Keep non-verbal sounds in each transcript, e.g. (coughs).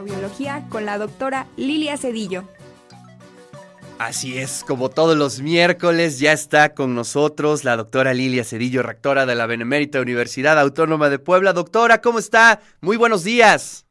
microbiología con la doctora Lilia Cedillo. Así es, como todos los miércoles ya está con nosotros la doctora Lilia Cedillo, rectora de la Benemérita Universidad Autónoma de Puebla. Doctora, ¿cómo está? Muy buenos días.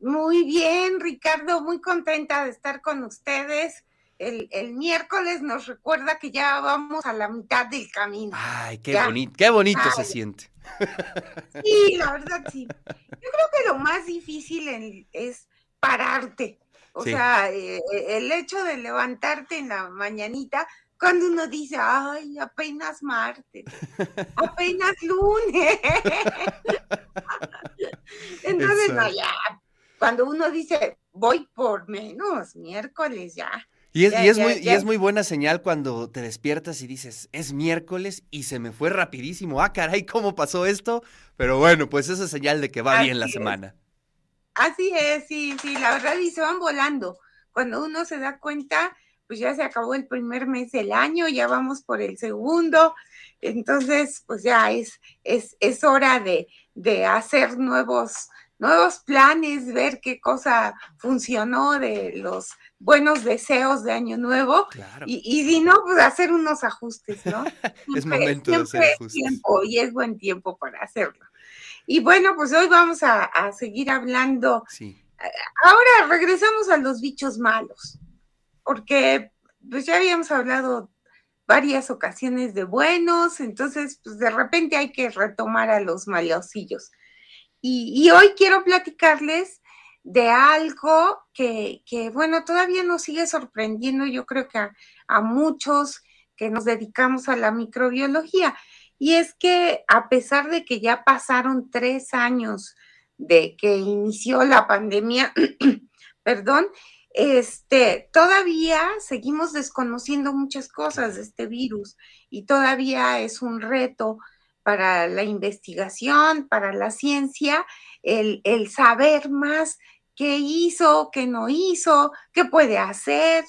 Muy bien, Ricardo, muy contenta de estar con ustedes. El, miércoles nos recuerda que ya vamos a la mitad del camino. Ay, qué bonito, qué bonito se siente. Sí, la verdad sí. Creo que lo más difícil es pararte o sea, eh, eh, el hecho de levantarte en la mañanita, cuando uno dice, ay, apenas martes, (laughs) apenas lunes. (laughs) Entonces, no, ya, cuando uno dice, voy por menos, miércoles ya. Y es, muy, y es muy buena señal cuando te despiertas y dices, es miércoles y se me fue rapidísimo. Ah, caray, ¿cómo pasó esto? Pero bueno, pues esa es señal de que va bien la semana. Así es, sí, sí, la verdad, y se van volando. Cuando uno se da cuenta, pues ya se acabó el primer mes del año, ya vamos por el segundo, entonces, pues ya es, es, es hora de, de hacer nuevos, nuevos planes, ver qué cosa funcionó de los buenos deseos de año nuevo y, y, si no, pues hacer unos ajustes, ¿no? (laughs) es momento de hacer ajustes. tiempo y es buen tiempo para hacerlo. Y bueno, pues hoy vamos a, seguir hablando. Sí. Ahora regresamos a los bichos malos, porque pues ya habíamos hablado varias ocasiones de buenos, entonces pues de repente hay que retomar a los malosillos. Y, hoy quiero platicarles de algo que, bueno, todavía nos sigue sorprendiendo, yo creo que a muchos que nos dedicamos a la microbiología. Y es que a pesar de que ya pasaron tres años de que inició la pandemia, (clears throat) perdón, este, todavía seguimos desconociendo muchas cosas de este virus y todavía es un reto para la investigación, para la ciencia, el, el saber más qué hizo, qué no hizo, qué puede hacer,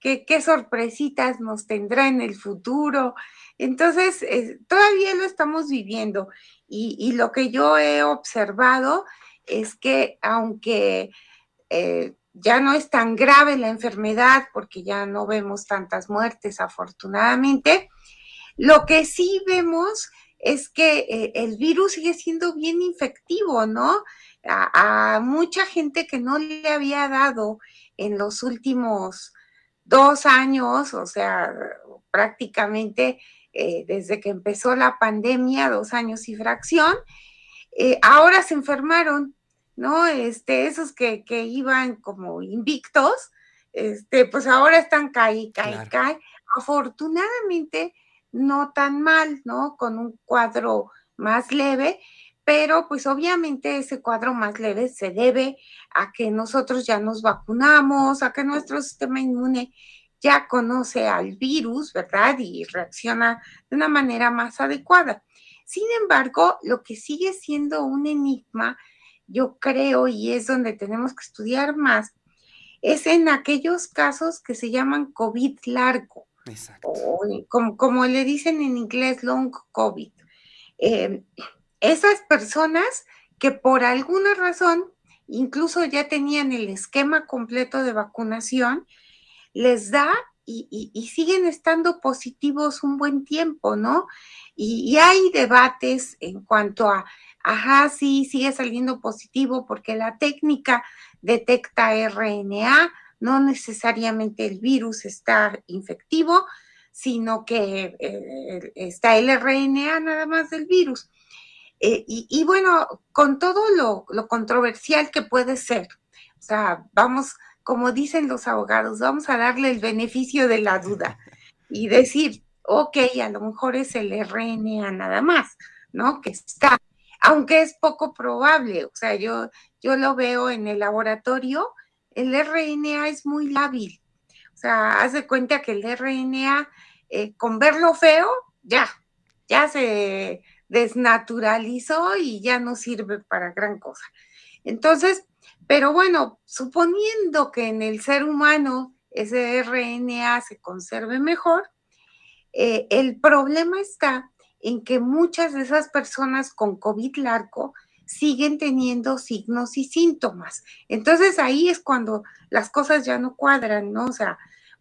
qué, qué sorpresitas nos tendrá en el futuro. Entonces, eh, todavía lo estamos viviendo y, lo que yo he observado es que aunque eh, ya no es tan grave la enfermedad, porque ya no vemos tantas muertes afortunadamente, lo que sí vemos es que eh, el virus sigue siendo bien infectivo, ¿no? A, a, mucha gente que no le había dado en los últimos dos años, o sea, prácticamente eh, desde que empezó la pandemia, dos años y fracción, eh, ahora se enfermaron, ¿no? Este, esos que, iban como invictos, este, pues ahora están caí, caí, caí. Afortunadamente, no tan mal, ¿no? Con un cuadro más leve, pero pues obviamente ese cuadro más leve se debe a que nosotros ya nos vacunamos, a que nuestro sistema inmune ya conoce al virus, ¿verdad? Y reacciona de una manera más adecuada. Sin embargo, lo que sigue siendo un enigma, yo creo, y es donde tenemos que estudiar más, es en aquellos casos que se llaman COVID largo. Exacto. O, como, le dicen en inglés, long COVID. Eh, esas personas que por alguna razón incluso ya tenían el esquema completo de vacunación, les da y, siguen estando positivos un buen tiempo, ¿no? Y, hay debates en cuanto a, ajá, sí, sigue saliendo positivo porque la técnica detecta RNA, no necesariamente el virus está infectivo, sino que eh, está el RNA nada más del virus. Eh, y, bueno, con todo lo, lo controversial que puede ser, o sea, vamos como dicen los abogados, vamos a darle el beneficio de la duda (laughs) y decir, ok, a lo mejor es el RNA nada más, ¿no? Que está, aunque es poco probable, o sea, yo, yo lo veo en el laboratorio, el RNA es muy lábil, o sea, haz de cuenta que el RNA, eh, con verlo feo, ya, ya se desnaturalizó y ya no sirve para gran cosa. Entonces, pero bueno, suponiendo que en el ser humano ese RNA se conserve mejor, eh, el problema está en que muchas de esas personas con COVID largo siguen teniendo signos y síntomas. Entonces ahí es cuando las cosas ya no cuadran, ¿no? O sea,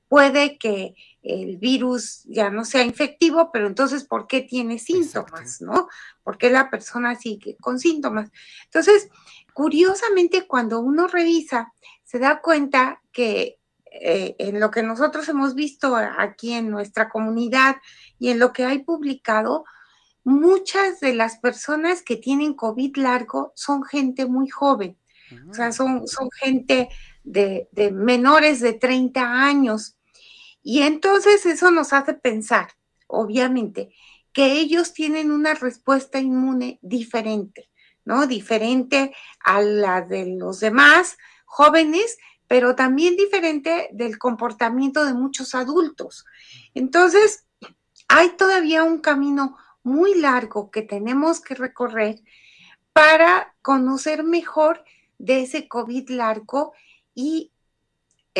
puede que el virus ya no sea infectivo, pero entonces, ¿por qué tiene síntomas, no? ¿Por qué la persona sigue con síntomas? Entonces, curiosamente, cuando uno revisa, se da cuenta que eh, en lo que nosotros hemos visto aquí en nuestra comunidad y en lo que hay publicado, muchas de las personas que tienen COVID largo son gente muy joven, o sea, son, son gente de, de menores de 30 años. Y entonces eso nos hace pensar, obviamente, que ellos tienen una respuesta inmune diferente, ¿no? Diferente a la de los demás jóvenes, pero también diferente del comportamiento de muchos adultos. Entonces, hay todavía un camino muy largo que tenemos que recorrer para conocer mejor de ese COVID largo y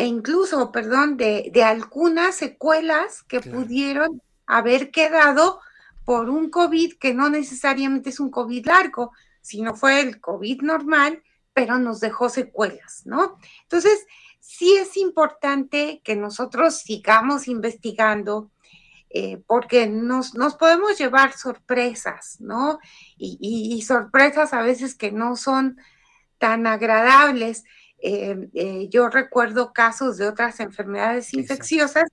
e incluso, perdón, de, algunas secuelas que pudieron haber quedado por un COVID que no necesariamente es un COVID largo, sino fue el COVID normal, pero nos dejó secuelas, ¿no? Entonces, sí es importante que nosotros sigamos investigando, eh, porque nos, nos, podemos llevar sorpresas, ¿no? y, sorpresas a veces que no son tan agradables. Eh, eh, yo recuerdo casos de otras enfermedades infecciosas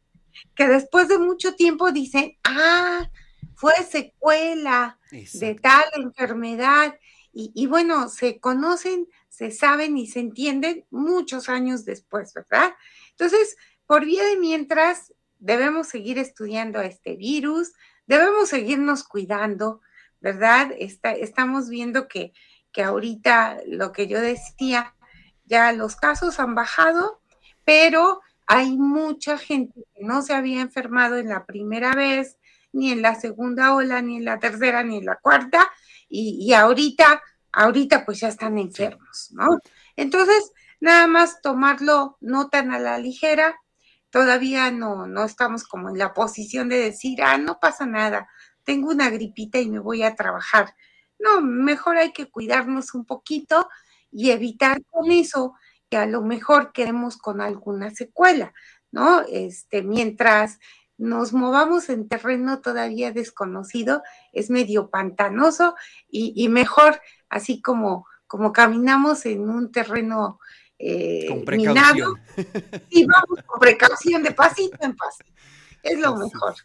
que después de mucho tiempo dicen, ah, fue secuela de tal enfermedad. Y, bueno, se conocen, se saben y se entienden muchos años después, ¿verdad? Entonces, por vía de mientras, debemos seguir estudiando este virus, debemos seguirnos cuidando, ¿verdad? estamos viendo que, que ahorita lo que yo decía, ya los casos han bajado, pero hay mucha gente que no se había enfermado en la primera vez, ni en la segunda ola, ni en la tercera, ni en la cuarta, y, ahorita, ahorita pues ya están enfermos, ¿no? Entonces, nada más tomarlo no tan a la ligera, todavía no, no estamos como en la posición de decir, ah, no pasa nada, tengo una gripita y me voy a trabajar. No, mejor hay que cuidarnos un poquito y evitar con eso que a lo mejor queremos con alguna secuela, ¿no? Este, mientras nos movamos en terreno todavía desconocido, es medio pantanoso y, mejor así como, como caminamos en un terreno eh, minado, y vamos con precaución de pasito en pasito, es lo mejor.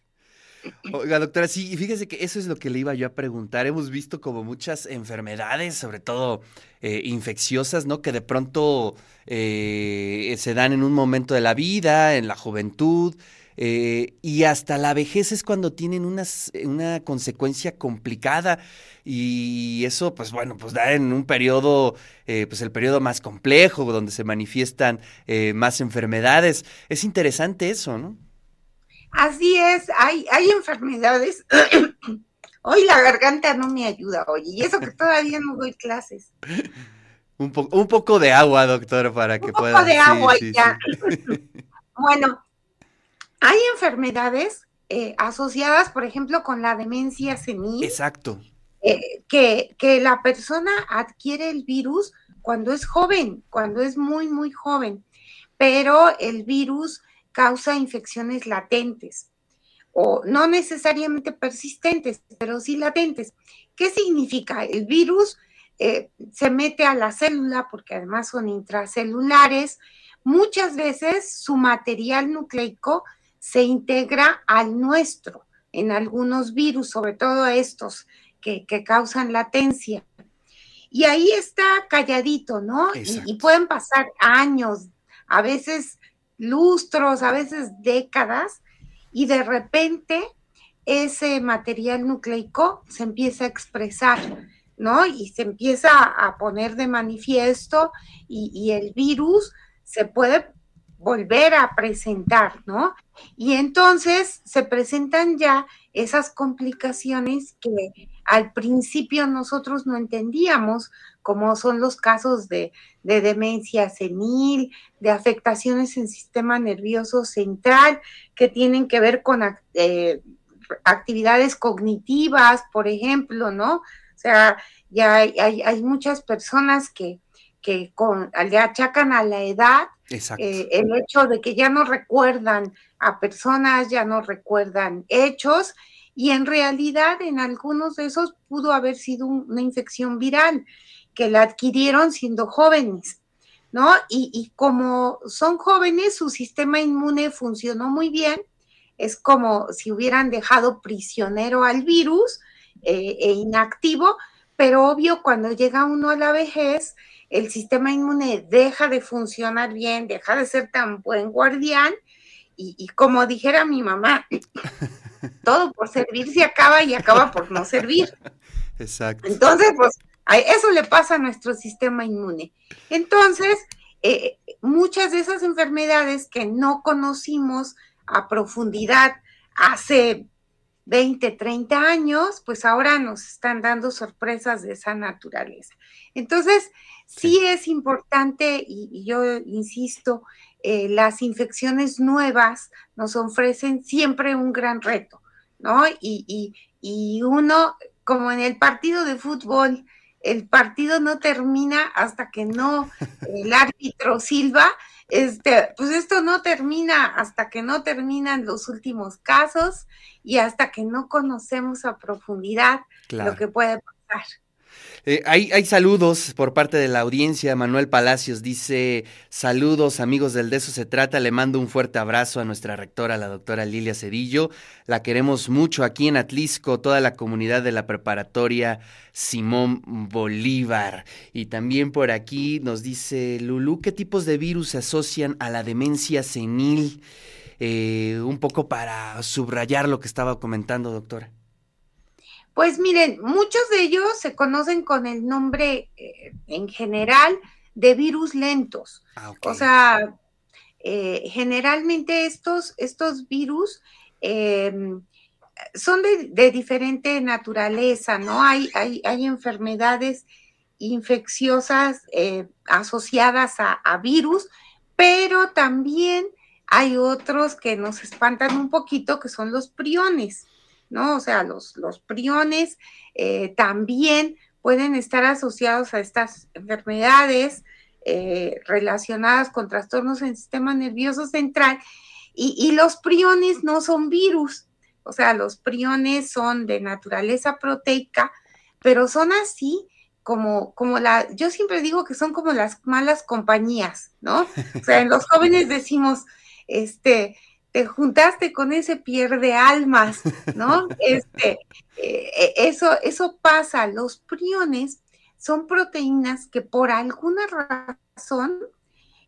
Oiga, doctora, sí, y fíjese que eso es lo que le iba yo a preguntar. Hemos visto como muchas enfermedades, sobre todo eh, infecciosas, ¿no? Que de pronto eh, se dan en un momento de la vida, en la juventud, eh, y hasta la vejez es cuando tienen una consecuencia complicada y eso pues bueno pues da en un periodo pues el periodo más complejo donde se manifiestan más enfermedades es interesante eso no Así es, hay, hay enfermedades. (coughs) Hoy la garganta no me ayuda, oye, y eso que (laughs) todavía no doy clases. Un, un poco de agua, doctor, para que pueda. Un poco de agua ya. (laughs) bueno, hay enfermedades eh, asociadas, por ejemplo, con la demencia senil. Exacto. Eh, que, que la persona adquiere el virus cuando es joven, cuando es muy, muy joven, pero el virus causa infecciones latentes o no necesariamente persistentes, pero sí latentes. ¿Qué significa? El virus eh, se mete a la célula porque además son intracelulares. Muchas veces su material nucleico se integra al nuestro en algunos virus, sobre todo estos que, causan latencia. Y ahí está calladito, ¿no? y, pueden pasar años, a veces lustros, a veces décadas, y de repente ese material nucleico se empieza a expresar, ¿no? Y se empieza a poner de manifiesto y, el virus se puede volver a presentar, ¿no? Y entonces se presentan ya esas complicaciones que al principio nosotros no entendíamos, como son los casos de, demencia senil, de afectaciones en sistema nervioso central, que tienen que ver con eh, actividades cognitivas, por ejemplo, ¿no? O sea, ya hay, hay, muchas personas que, que con, le achacan a la edad eh, el hecho de que ya no recuerdan a personas, ya no recuerdan hechos, y en realidad en algunos de esos pudo haber sido una infección viral que la adquirieron siendo jóvenes. ¿No? Y, y como son jóvenes, su sistema inmune funcionó muy bien, es como si hubieran dejado prisionero al virus eh, e inactivo, pero obvio cuando llega uno a la vejez, el sistema inmune deja de funcionar bien, deja de ser tan buen guardián y, como dijera mi mamá, (laughs) todo por servir se acaba y acaba por no servir. Exacto. Entonces, pues eso le pasa a nuestro sistema inmune. Entonces, eh, muchas de esas enfermedades que no conocimos a profundidad hace 20, 30 años, pues ahora nos están dando sorpresas de esa naturaleza. Entonces, sí, es importante, y, yo insisto, eh, las infecciones nuevas nos ofrecen siempre un gran reto, ¿no? Y, y uno, como en el partido de fútbol, el partido no termina hasta que no el (laughs) árbitro silba, este, pues esto no termina hasta que no terminan los últimos casos y hasta que no conocemos a profundidad lo que puede pasar. Eh, hay, saludos por parte de la audiencia. Manuel Palacios dice: Saludos, amigos del De eso se trata. Le mando un fuerte abrazo a nuestra rectora, la doctora Lilia Cedillo. La queremos mucho aquí en Atlisco, toda la comunidad de la preparatoria Simón Bolívar. Y también por aquí nos dice Lulú: ¿qué tipos de virus se asocian a la demencia senil? Eh, un poco para subrayar lo que estaba comentando, doctora. Pues miren, muchos de ellos se conocen con el nombre eh, en general de virus lentos. Ah, o sea, eh, generalmente estos, estos virus em, son de, diferente naturaleza, ¿no? Hay, hay, hay enfermedades infecciosas eh, asociadas a, a virus, pero también hay otros que nos espantan un poquito, que son los priones. ¿No? O sea, los, los priones eh, también pueden estar asociados a estas enfermedades eh, relacionadas con trastornos en el sistema nervioso central y, los priones no son virus, o sea, los priones son de naturaleza proteica, pero son así como, como la, yo siempre digo que son como las malas compañías, ¿no? O sea, en los jóvenes decimos, este, te juntaste con ese pierde almas, ¿no? (laughs) Este, eh, eso, eso pasa. Los priones son proteínas que por alguna razón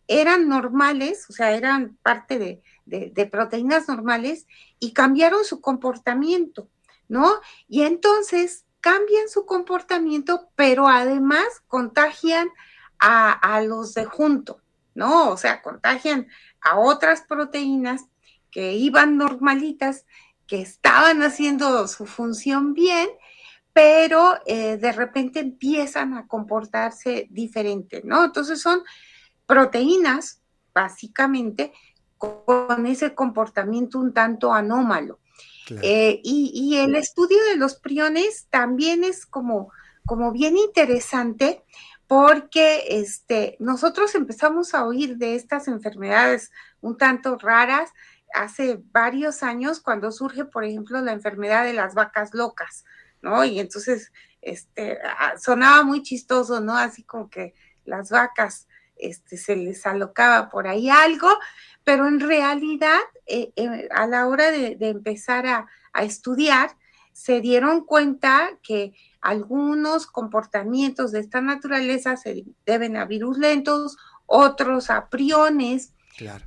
eran normales, o sea, eran parte de, de proteínas normales y cambiaron su comportamiento, ¿no? Y entonces cambian su comportamiento, pero además contagian a, a los de junto, ¿no? O sea, contagian a otras proteínas que iban normalitas, que estaban haciendo su función bien, pero eh, de repente empiezan a comportarse diferente, ¿no? Entonces son proteínas, básicamente, con ese comportamiento un tanto anómalo. Eh, y, el estudio de los priones también es como, como bien interesante porque este, nosotros empezamos a oír de estas enfermedades un tanto raras hace varios años cuando surge, por ejemplo, la enfermedad de las vacas locas, ¿no? Y entonces, este, ah, sonaba muy chistoso, ¿no? Así como que las vacas, este, se les alocaba por ahí algo, pero en realidad, eh, eh, a la hora de, empezar a, a estudiar, se dieron cuenta que algunos comportamientos de esta naturaleza se deben a virus lentos, otros a priones,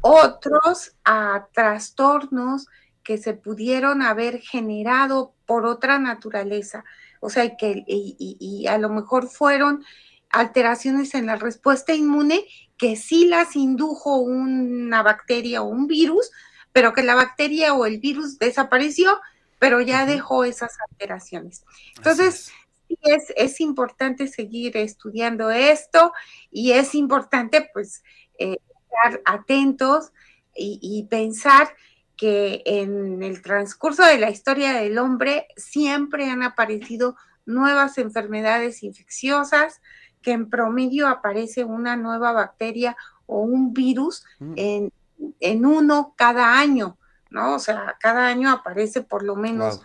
otros a trastornos que se pudieron haber generado por otra naturaleza, o sea, que y, a lo mejor fueron alteraciones en la respuesta inmune que sí las indujo una bacteria o un virus, pero que la bacteria o el virus desapareció, pero ya dejó esas alteraciones. Entonces, es, es importante seguir estudiando esto y es importante, pues, eh, atentos y, pensar que en el transcurso de la historia del hombre siempre han aparecido nuevas enfermedades infecciosas, que en promedio aparece una nueva bacteria o un virus mm. en, en uno cada año, ¿no? O sea, cada año aparece por lo menos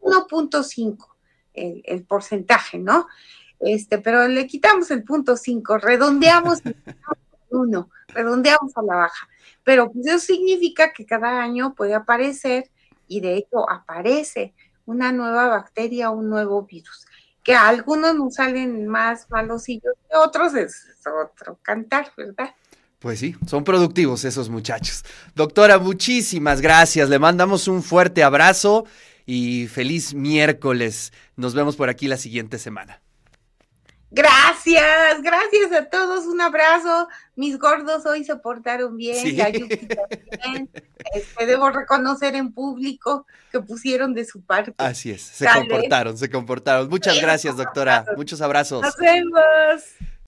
1.5 el, el, porcentaje, ¿no? Este, pero le quitamos el punto 5, redondeamos (laughs) uno, redondeamos a la baja. Pero pues eso significa que cada año puede aparecer, y de hecho aparece, una nueva bacteria, un nuevo virus. Que a algunos nos salen más malosillos que otros, es otro cantar, ¿verdad? Pues sí, son productivos esos muchachos. Doctora, muchísimas gracias. Le mandamos un fuerte abrazo y feliz miércoles. Nos vemos por aquí la siguiente semana. Gracias, gracias a todos, un abrazo. Mis gordos hoy se portaron bien, sí. Este, debo reconocer en público que pusieron de su parte. Así es, se comportaron, se comportaron. Muchas gracias, doctora. Muchos abrazos. Nos vemos.